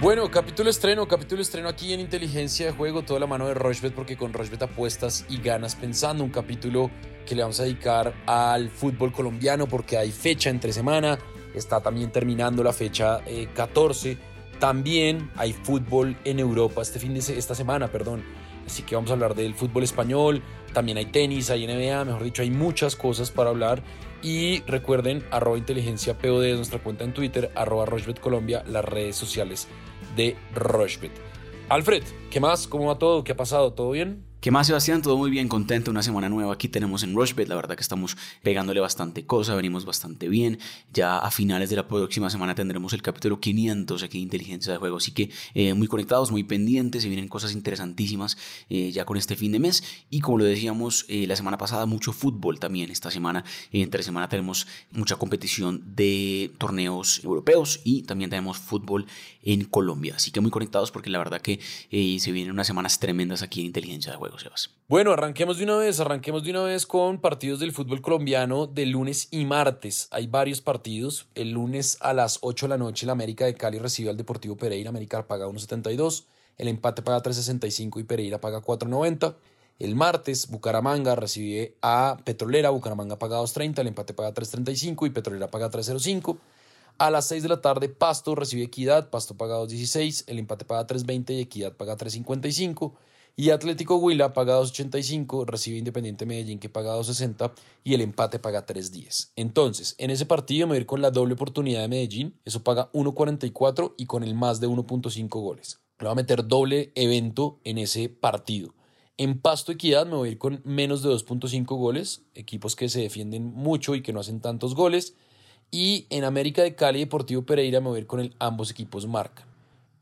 Bueno, capítulo estreno, capítulo estreno aquí en Inteligencia de Juego, toda la mano de Rochbet, porque con Rochbet apuestas y ganas pensando. Un capítulo que le vamos a dedicar al fútbol colombiano, porque hay fecha entre semana, está también terminando la fecha 14. Eh, también hay fútbol en Europa este fin de esta semana, perdón. Así que vamos a hablar del fútbol español, también hay tenis, hay NBA, mejor dicho, hay muchas cosas para hablar. Y recuerden, arroba inteligencia POD es nuestra cuenta en Twitter, arroba Rochbet Colombia, las redes sociales de Rochbet. Alfred, ¿qué más? ¿Cómo va todo? ¿Qué ha pasado? ¿Todo bien? ¿Qué más, Sebastián? Todo muy bien, contento. Una semana nueva aquí tenemos en Rushbet. La verdad que estamos pegándole bastante cosa, venimos bastante bien. Ya a finales de la próxima semana tendremos el capítulo 500 aquí de Inteligencia de Juego. Así que eh, muy conectados, muy pendientes. Se vienen cosas interesantísimas eh, ya con este fin de mes. Y como lo decíamos eh, la semana pasada, mucho fútbol también. Esta semana, entre semana, tenemos mucha competición de torneos europeos y también tenemos fútbol en Colombia. Así que muy conectados porque la verdad que se vienen unas semanas tremendas aquí en Inteligencia de Juego. Bueno, arranquemos de una vez, arranquemos de una vez con partidos del fútbol colombiano de lunes y martes. Hay varios partidos. El lunes a las 8 de la noche el América de Cali recibe al Deportivo Pereira. América paga 1.72, el empate paga 3.65 y Pereira paga 4.90. El martes, Bucaramanga recibe a Petrolera, Bucaramanga paga 2.30, el empate paga 3.35 y Petrolera paga 3.05. A las 6 de la tarde, Pasto recibe Equidad, Pasto paga 2.16, el empate paga 3.20 y Equidad paga 3.55. Y Atlético Huila paga 2.85, recibe Independiente Medellín que paga 2.60 y el empate paga 3.10. Entonces, en ese partido me voy a ir con la doble oportunidad de Medellín, eso paga 1.44 y con el más de 1.5 goles. Le voy a meter doble evento en ese partido. En Pasto Equidad me voy a ir con menos de 2.5 goles, equipos que se defienden mucho y que no hacen tantos goles. Y en América de Cali Deportivo Pereira me voy a ir con el ambos equipos marcan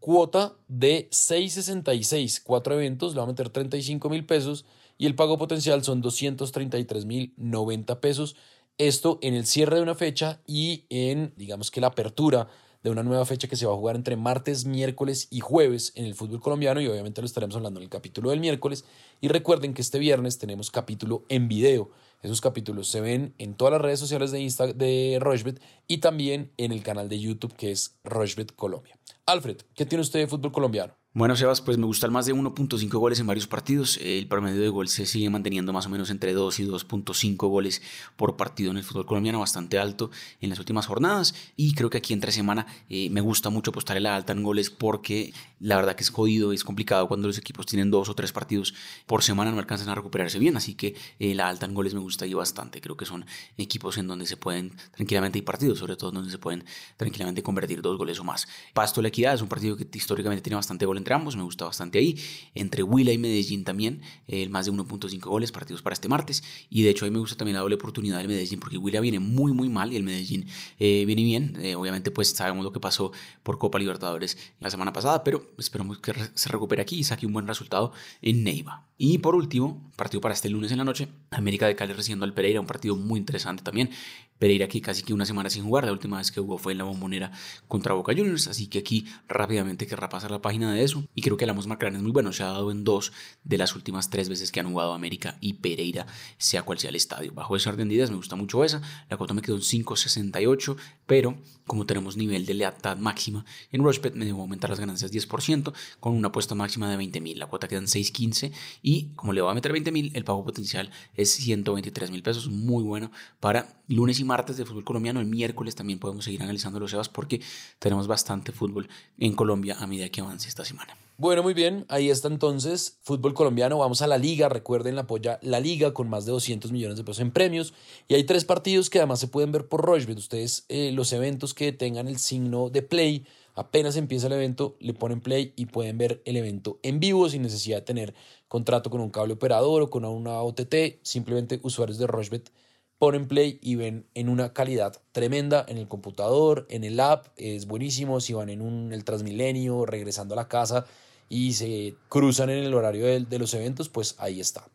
cuota de 666, cuatro eventos, le va a meter 35 mil pesos y el pago potencial son 233 mil 90 pesos. Esto en el cierre de una fecha y en, digamos que la apertura de una nueva fecha que se va a jugar entre martes, miércoles y jueves en el fútbol colombiano y obviamente lo estaremos hablando en el capítulo del miércoles. Y recuerden que este viernes tenemos capítulo en video. Esos capítulos se ven en todas las redes sociales de Insta de Rochbet y también en el canal de YouTube que es Rochbet Colombia. Alfred, ¿qué tiene usted de fútbol colombiano? Bueno, Sebas, pues me gusta el más de 1.5 goles en varios partidos. El promedio de gol se sigue manteniendo más o menos entre 2 y 2.5 goles por partido en el fútbol colombiano, bastante alto en las últimas jornadas. Y creo que aquí entre semana eh, me gusta mucho apostar en la alta en goles porque la verdad que es jodido, es complicado cuando los equipos tienen dos o tres partidos por semana, no alcanzan a recuperarse bien. Así que eh, la alta en goles me gusta ahí bastante. Creo que son equipos en donde se pueden tranquilamente, y partidos sobre todo donde se pueden tranquilamente convertir dos goles o más. Pasto La Equidad es un partido que históricamente tiene bastante gol entre ambos, me gusta bastante ahí. Entre Huila y Medellín también, el más de 1.5 goles, partidos para este martes. Y de hecho a mí me gusta también la doble oportunidad del Medellín, porque Huila viene muy, muy mal y el Medellín eh, viene bien. Eh, obviamente pues sabemos lo que pasó por Copa Libertadores la semana pasada, pero esperamos que se recupere aquí y saque un buen resultado en Neiva. Y por último, partido para este lunes en la noche, América de Cali recibiendo al Pereira, un partido muy interesante también. Pereira aquí casi que una semana sin jugar, la última vez que jugó fue en la bombonera contra Boca Juniors, así que aquí rápidamente querrá pasar la página de eso y creo que la Macrán es muy bueno, se ha dado en dos de las últimas tres veces que han jugado América y Pereira, sea cual sea el estadio. Bajo esa orden me gusta mucho esa, la cuota me quedó en 5.68, pero como tenemos nivel de lealtad máxima en Rushbet me debo aumentar las ganancias 10% con una apuesta máxima de 20.000, la cuota queda en 6.15 y como le voy a meter 20.000, el pago potencial es 123 mil pesos, muy bueno para lunes y martes de fútbol colombiano. El miércoles también podemos seguir analizando los EVAs porque tenemos bastante fútbol en Colombia a medida que avance esta semana. Bueno, muy bien, ahí está entonces fútbol colombiano. Vamos a la liga, recuerden, la apoya la liga con más de 200 millones de pesos en premios. Y hay tres partidos que además se pueden ver por Rochbet. Ustedes, eh, los eventos que tengan el signo de play, apenas empieza el evento, le ponen play y pueden ver el evento en vivo sin necesidad de tener contrato con un cable operador o con una OTT. Simplemente usuarios de Rochbet ponen play y ven en una calidad tremenda en el computador, en el app, es buenísimo. Si van en un, el Transmilenio, regresando a la casa y se cruzan en el horario de, los eventos, pues ahí está.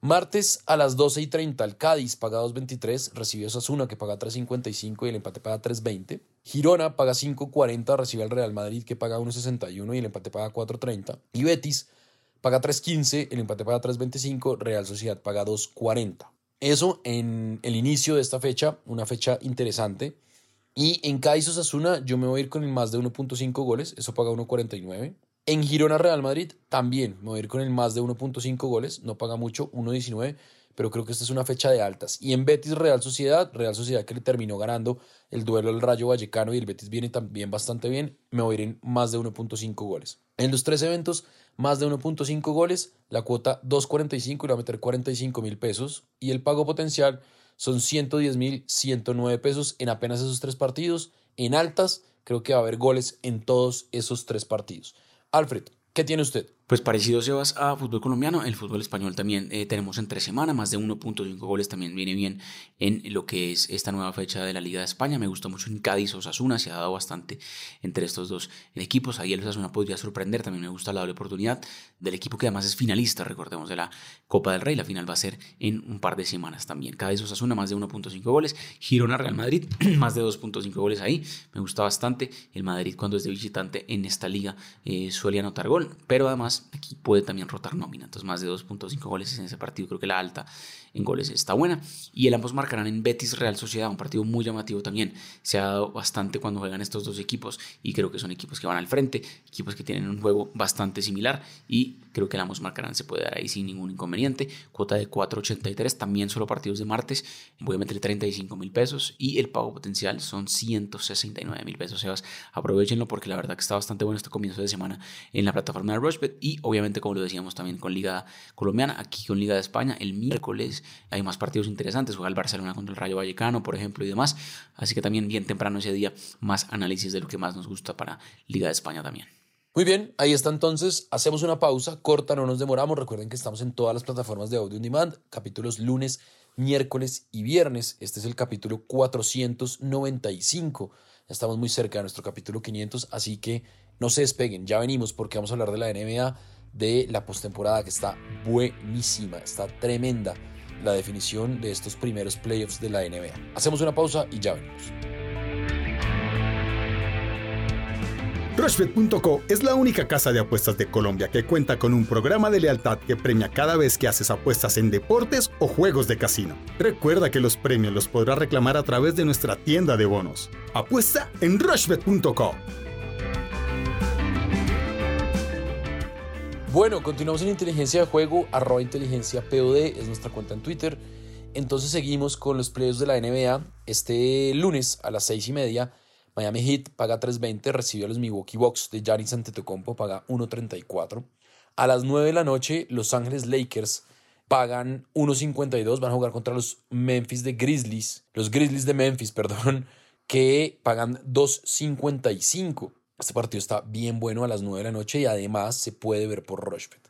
Martes a las 12 y 30, el Cádiz paga 2.23, recibe a que paga 3.55 y el empate paga 3.20. Girona paga 5.40, recibe al Real Madrid que paga 1.61 y el empate paga 4.30. Y Betis paga 3.15, el empate paga 3.25, Real Sociedad paga 2.40. Eso en el inicio de esta fecha, una fecha interesante. Y en Cádiz Osasuna yo me voy a ir con el más de 1.5 goles, eso paga 1.49. En Girona Real Madrid también me voy a ir con el más de 1.5 goles, no paga mucho, 1.19 pero creo que esta es una fecha de altas. Y en Betis Real Sociedad, Real Sociedad que le terminó ganando el duelo del Rayo Vallecano y el Betis viene también bastante bien, me voy a ir en más de 1.5 goles. En los tres eventos, más de 1.5 goles, la cuota 2.45 y va a meter 45 mil pesos y el pago potencial son 110 mil 109 pesos en apenas esos tres partidos. En altas, creo que va a haber goles en todos esos tres partidos. Alfred, ¿qué tiene usted? Pues parecido, Sebas, a fútbol colombiano, el fútbol español también eh, tenemos entre semana, más de 1.5 goles también viene bien en lo que es esta nueva fecha de la Liga de España. Me gusta mucho en Cádiz Osasuna, se ha dado bastante entre estos dos equipos. Ahí el Osasuna podría sorprender, también me gusta la doble oportunidad del equipo que además es finalista, recordemos, de la Copa del Rey. La final va a ser en un par de semanas también. Cádiz Osasuna, más de 1.5 goles. Girona Real Madrid, más de 2.5 goles ahí. Me gusta bastante. El Madrid cuando es de visitante en esta liga eh, suele anotar gol, pero además aquí puede también rotar nómina. Entonces, más de 2.5 goles en ese partido. Creo que la alta en goles está buena. Y el ambos marcarán en Betis Real Sociedad, un partido muy llamativo también. Se ha dado bastante cuando juegan estos dos equipos y creo que son equipos que van al frente, equipos que tienen un juego bastante similar y creo que el ambos marcarán se puede dar ahí sin ningún inconveniente. Cuota de 4.83, también solo partidos de martes. Voy a meter 35 mil pesos y el pago potencial son 169 mil pesos. Sebas, aprovechenlo porque la verdad que está bastante bueno este comienzo de semana en la plataforma de Rushbet y obviamente como lo decíamos también con Liga Colombiana, aquí con Liga de España, el miércoles hay más partidos interesantes, juega el Barcelona contra el Rayo Vallecano, por ejemplo, y demás. Así que también bien temprano ese día, más análisis de lo que más nos gusta para Liga de España también. Muy bien, ahí está entonces. Hacemos una pausa corta, no nos demoramos. Recuerden que estamos en todas las plataformas de audio on demand, capítulos lunes, miércoles y viernes. Este es el capítulo 495. Ya estamos muy cerca de nuestro capítulo 500, así que no se despeguen. Ya venimos porque vamos a hablar de la NBA, de la postemporada que está buenísima, está tremenda la definición de estos primeros playoffs de la NBA. Hacemos una pausa y ya venimos. Rushbet.co es la única casa de apuestas de Colombia que cuenta con un programa de lealtad que premia cada vez que haces apuestas en deportes o juegos de casino. Recuerda que los premios los podrás reclamar a través de nuestra tienda de bonos. Apuesta en Rushbet.co. Bueno, continuamos en inteligencia de juego, arroba inteligencia POD, es nuestra cuenta en Twitter. Entonces seguimos con los playoffs de la NBA. Este lunes a las seis y media, Miami Heat paga 3.20, recibe a los Milwaukee Bucks de Giannis Antetokounmpo, paga 1.34. A las 9 de la noche, Los Ángeles Lakers pagan 1.52, van a jugar contra los Memphis de Grizzlies, los Grizzlies de Memphis, perdón, que pagan 2.55. Este partido está bien bueno a las 9 de la noche y además se puede ver por Rushbet.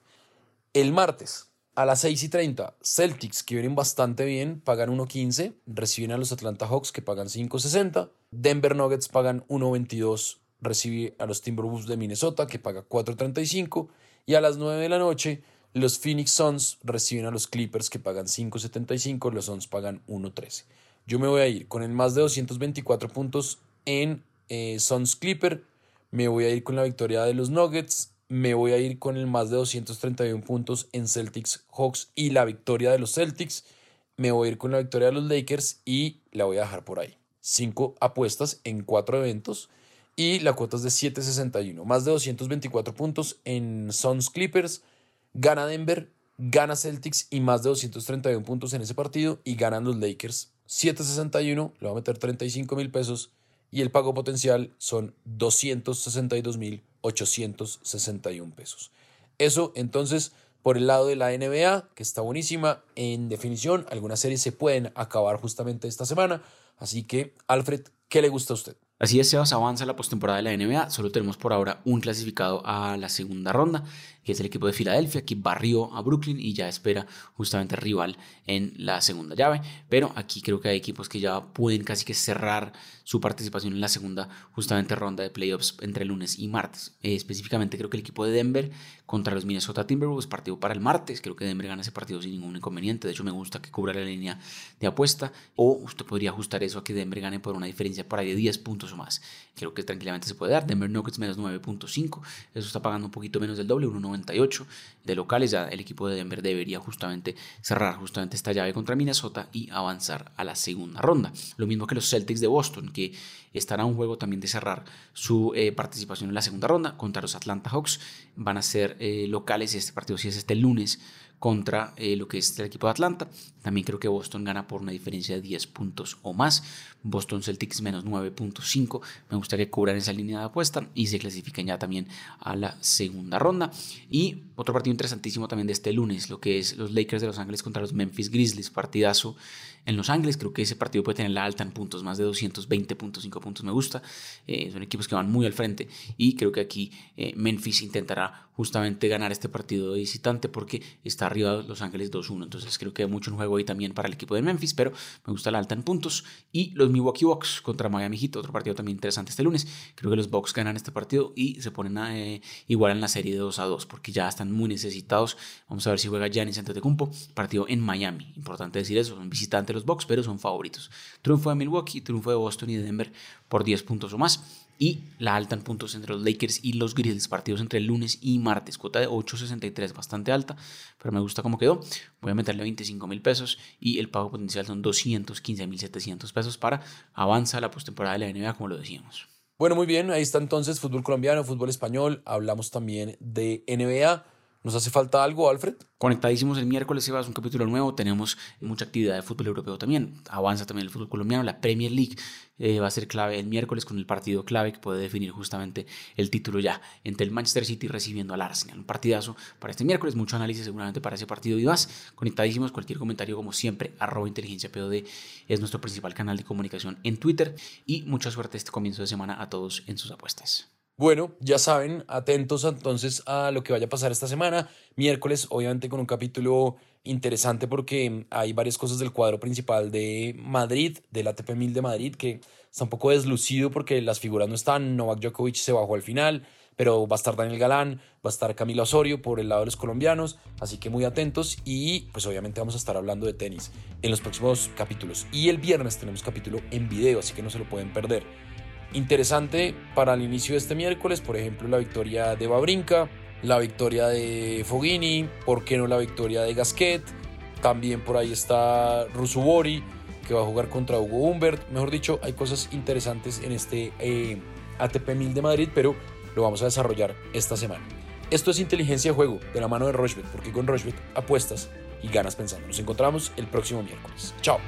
El martes a las 6 y 30, Celtics, que vienen bastante bien, pagan 1.15, reciben a los Atlanta Hawks, que pagan 5.60. Denver Nuggets pagan 1.22, recibe a los Timberwolves de Minnesota, que paga 4.35. Y a las 9 de la noche, los Phoenix Suns reciben a los Clippers, que pagan 5.75, los Suns pagan 1.13. Yo me voy a ir con el más de 224 puntos en eh, Suns Clipper me voy a ir con la victoria de los Nuggets, me voy a ir con el más de 231 puntos en Celtics Hawks y la victoria de los Celtics, me voy a ir con la victoria de los Lakers y la voy a dejar por ahí. Cinco apuestas en cuatro eventos y la cuota es de 7.61, más de 224 puntos en Suns Clippers, gana Denver, gana Celtics y más de 231 puntos en ese partido y ganan los Lakers. 7.61, le voy a meter 35 mil pesos y el pago potencial son 262.861 pesos. Eso entonces por el lado de la NBA, que está buenísima. En definición, algunas series se pueden acabar justamente esta semana. Así que, Alfred, ¿qué le gusta a usted? Así es, Sebas, avanza la postemporada de la NBA. Solo tenemos por ahora un clasificado a la segunda ronda, que es el equipo de Filadelfia, que barrió a Brooklyn y ya espera justamente rival en la segunda llave. Pero aquí creo que hay equipos que ya pueden casi que cerrar su participación en la segunda justamente ronda de playoffs entre lunes y martes. Eh, específicamente creo que el equipo de Denver contra los Minnesota Timberwolves, partido para el martes. Creo que Denver gana ese partido sin ningún inconveniente. De hecho, me gusta que cubra la línea de apuesta. O usted podría ajustar eso a que Denver gane por una diferencia por ahí de 10 puntos puntos o más. Creo que tranquilamente se puede dar. Denver Nuggets menos 9.5. Eso está pagando un poquito menos del doble, 1.98. De locales ya el equipo de Denver debería justamente cerrar justamente esta llave contra Minnesota y avanzar a la segunda ronda. Lo mismo que los Celtics de Boston, que estará un juego también de cerrar su eh, participación en la segunda ronda contra los Atlanta Hawks. Van a ser eh, locales y este partido si es este lunes contra eh, lo que es el equipo de Atlanta. También creo que Boston gana por una diferencia de 10 puntos o más. Boston Celtics menos 9.5. Me gustaría cubran esa línea de apuesta y se clasifiquen ya también a la segunda ronda. Y otro partido interesantísimo también de este lunes, lo que es los Lakers de Los Ángeles contra los Memphis Grizzlies. Partidazo en Los Ángeles. Creo que ese partido puede tener la alta en puntos, más de 220.5 puntos me gusta. Eh, son equipos que van muy al frente y creo que aquí eh, Memphis intentará justamente ganar este partido de visitante porque está arriba Los Ángeles 2-1. Entonces creo que hay mucho en juego ahí también para el equipo de Memphis, pero me gusta la alta en puntos. Y los Milwaukee Bucks contra Miami Heat, otro partido también interesante este lunes. Creo que los Bucks ganan este partido y se ponen a, eh, igual en la serie de 2 a 2 porque ya están muy necesitados. Vamos a ver si juega Giannis Antetokounmpo, partido en Miami. Importante decir eso, son visitantes los Bucks, pero son favoritos. Triunfo de Milwaukee, triunfo de Boston y de Denver por 10 puntos o más. Y la alta en puntos entre los Lakers y los Grizzlies, partidos entre el lunes y martes, cuota de 8.63, bastante alta, pero me gusta cómo quedó. Voy a meterle 25 mil pesos y el pago potencial son 215 mil 700 pesos para avanza la postemporada de la NBA, como lo decíamos. Bueno, muy bien, ahí está entonces fútbol colombiano, fútbol español, hablamos también de NBA. ¿Nos hace falta algo, Alfred? Conectadísimos el miércoles, se va un capítulo nuevo. Tenemos mucha actividad de fútbol europeo también. Avanza también el fútbol colombiano. La Premier League eh, va a ser clave el miércoles con el partido clave que puede definir justamente el título ya entre el Manchester City recibiendo al Arsenal. Un partidazo para este miércoles. Mucho análisis seguramente para ese partido y más. Conectadísimos. Cualquier comentario, como siempre, arroba inteligencia POD es nuestro principal canal de comunicación en Twitter. Y mucha suerte este comienzo de semana a todos en sus apuestas. Bueno, ya saben, atentos entonces a lo que vaya a pasar esta semana. Miércoles, obviamente, con un capítulo interesante porque hay varias cosas del cuadro principal de Madrid, del ATP 1000 de Madrid, que está un poco deslucido porque las figuras no están. Novak Djokovic se bajó al final, pero va a estar Daniel Galán, va a estar Camilo Osorio por el lado de los colombianos, así que muy atentos y pues obviamente vamos a estar hablando de tenis en los próximos capítulos. Y el viernes tenemos capítulo en video, así que no se lo pueden perder. Interesante para el inicio de este miércoles, por ejemplo, la victoria de Babrinka, la victoria de Foghini, ¿por qué no la victoria de Gasquet? También por ahí está Rusubori, que va a jugar contra Hugo Humbert. Mejor dicho, hay cosas interesantes en este eh, ATP 1000 de Madrid, pero lo vamos a desarrollar esta semana. Esto es inteligencia de juego de la mano de Rochbet, porque con Rochbet apuestas y ganas pensando. Nos encontramos el próximo miércoles. Chao.